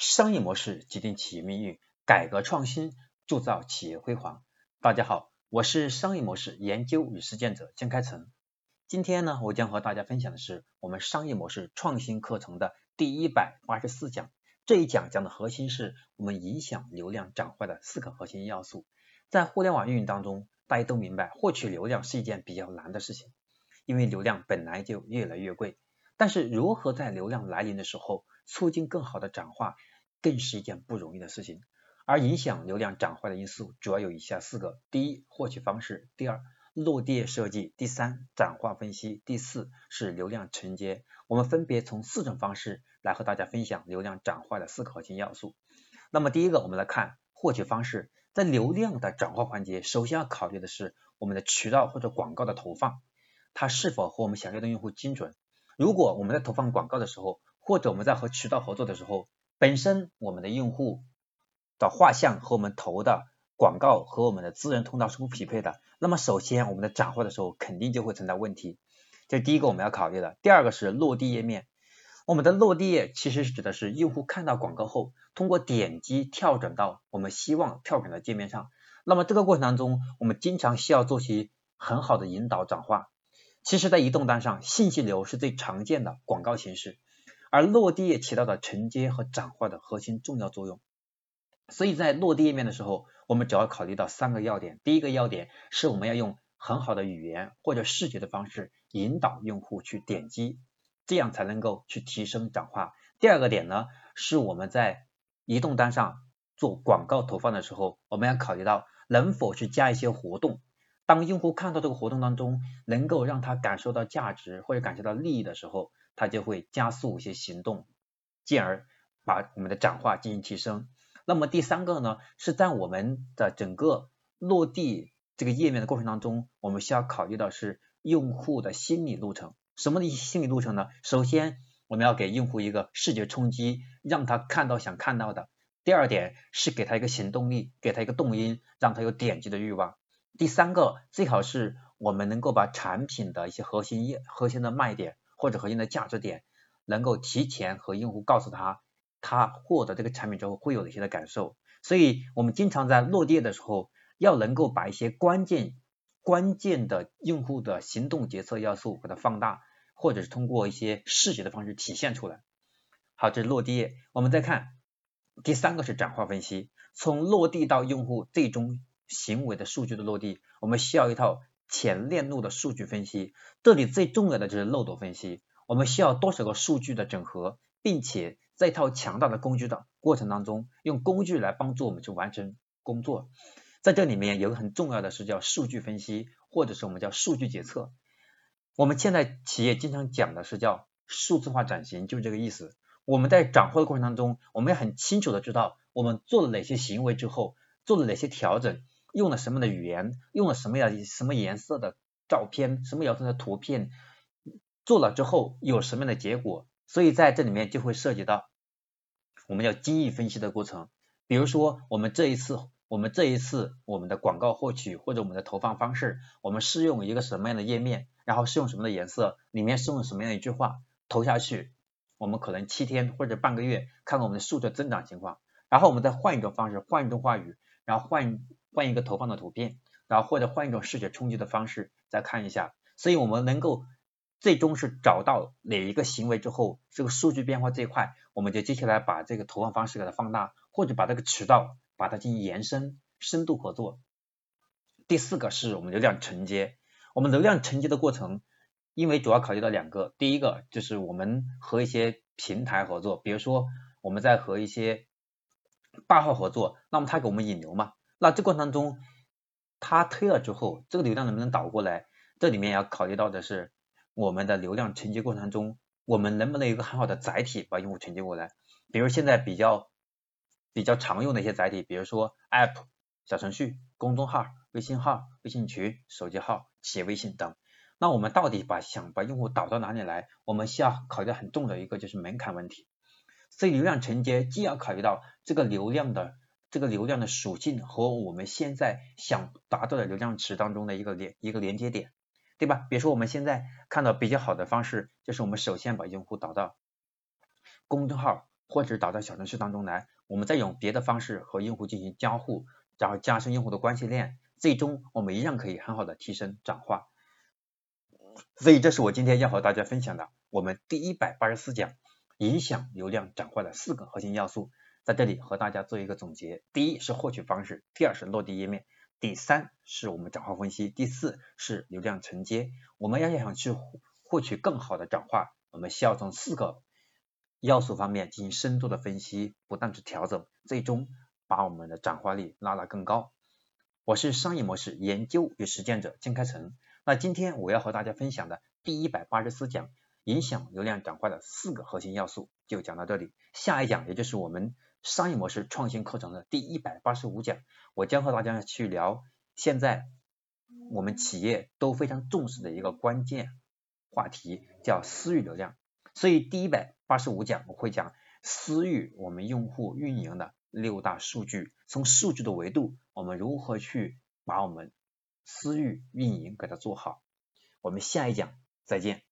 商业模式决定企业命运，改革创新铸造企业辉煌。大家好，我是商业模式研究与实践者江开成。今天呢，我将和大家分享的是我们商业模式创新课程的第一百八十四讲。这一讲讲的核心是我们影响流量转化的四个核心要素。在互联网运营当中，大家都明白，获取流量是一件比较难的事情，因为流量本来就越来越贵。但是如何在流量来临的时候促进更好的转化？更是一件不容易的事情，而影响流量转化的因素主要有以下四个：第一，获取方式；第二，落地设计；第三，转化分析；第四是流量承接。我们分别从四种方式来和大家分享流量转化的四个核心要素。那么第一个，我们来看获取方式，在流量的转化环节，首先要考虑的是我们的渠道或者广告的投放，它是否和我们想要的用户精准。如果我们在投放广告的时候，或者我们在和渠道合作的时候，本身我们的用户的画像和我们投的广告和我们的资源通道是不匹配的，那么首先我们的转化的时候肯定就会存在问题，这第一个我们要考虑的。第二个是落地页面，我们的落地页其实是指的是用户看到广告后，通过点击跳转到我们希望跳转的界面上，那么这个过程当中，我们经常需要做些很好的引导转化。其实，在移动端上，信息流是最常见的广告形式。而落地页起到的承接和转化的核心重要作用，所以在落地页面的时候，我们主要考虑到三个要点。第一个要点是我们要用很好的语言或者视觉的方式引导用户去点击，这样才能够去提升转化。第二个点呢，是我们在移动端上做广告投放的时候，我们要考虑到能否去加一些活动，当用户看到这个活动当中能够让他感受到价值或者感受到利益的时候。它就会加速一些行动，进而把我们的转化进行提升。那么第三个呢，是在我们的整个落地这个页面的过程当中，我们需要考虑到是用户的心理路程。什么的心理路程呢？首先我们要给用户一个视觉冲击，让他看到想看到的。第二点是给他一个行动力，给他一个动因，让他有点击的欲望。第三个最好是我们能够把产品的一些核心业、核心的卖点。或者核心的价值点，能够提前和用户告诉他，他获得这个产品之后会有哪些的感受。所以，我们经常在落地的时候，要能够把一些关键、关键的用户的行动决策要素给它放大，或者是通过一些视觉的方式体现出来。好，这是落地。我们再看第三个是转化分析，从落地到用户最终行为的数据的落地，我们需要一套。前链路的数据分析，这里最重要的就是漏斗分析。我们需要多少个数据的整合，并且在一套强大的工具的过程当中，用工具来帮助我们去完成工作。在这里面有个很重要的是叫数据分析，或者是我们叫数据决策。我们现在企业经常讲的是叫数字化转型，就是这个意思。我们在转化的过程当中，我们要很清楚的知道我们做了哪些行为之后，做了哪些调整。用了什么的语言，用了什么样什么颜色的照片，什么颜色的图片，做了之后有什么样的结果？所以在这里面就会涉及到我们要精益分析的过程。比如说，我们这一次，我们这一次我们的广告获取或者我们的投放方式，我们是用一个什么样的页面，然后是用什么的颜色，里面是用什么样的一句话投下去，我们可能七天或者半个月看看我们的数据增长情况，然后我们再换一种方式，换一种话语，然后换。换一个投放的图片，然后或者换一种视觉冲击的方式再看一下，所以我们能够最终是找到哪一个行为之后，这个数据变化这一块，我们就接下来把这个投放方式给它放大，或者把这个渠道把它进行延伸、深度合作。第四个是我们流量承接，我们流量承接的过程，因为主要考虑到两个，第一个就是我们和一些平台合作，比如说我们在和一些大号合作，那么他给我们引流嘛。那这过程当中，他推了之后，这个流量能不能导过来？这里面要考虑到的是，我们的流量承接过程当中，我们能不能有一个很好的载体把用户承接过来？比如现在比较比较常用的一些载体，比如说 App、小程序、公众号、微信号、微信群、手机号、企业微信等。那我们到底把想把用户导到哪里来？我们需要考虑很重的一个就是门槛问题。所以流量承接既要考虑到这个流量的。这个流量的属性和我们现在想达到的流量池当中的一个连一个连接点，对吧？比如说我们现在看到比较好的方式，就是我们首先把用户导到公众号或者导到小程序当中来，我们再用别的方式和用户进行交互，然后加深用户的关系链，最终我们一样可以很好的提升转化。所以这是我今天要和大家分享的，我们第一百八十四讲影响流量转化的四个核心要素，在这里和大家做一个总结。第一是获取方式，第二是落地页面，第三是我们转化分析，第四是流量承接。我们要想去获取更好的转化，我们需要从四个。要素方面进行深度的分析，不断去调整，最终把我们的转化率拉得更高。我是商业模式研究与实践者金开成。那今天我要和大家分享的第一百八十四讲影响流量转化的四个核心要素就讲到这里。下一讲也就是我们商业模式创新课程的第一百八十五讲，我将和大家去聊现在我们企业都非常重视的一个关键话题，叫私域流量。所以第一百八十五讲我会讲私域我们用户运营的六大数据，从数据的维度，我们如何去把我们私域运营给它做好。我们下一讲再见。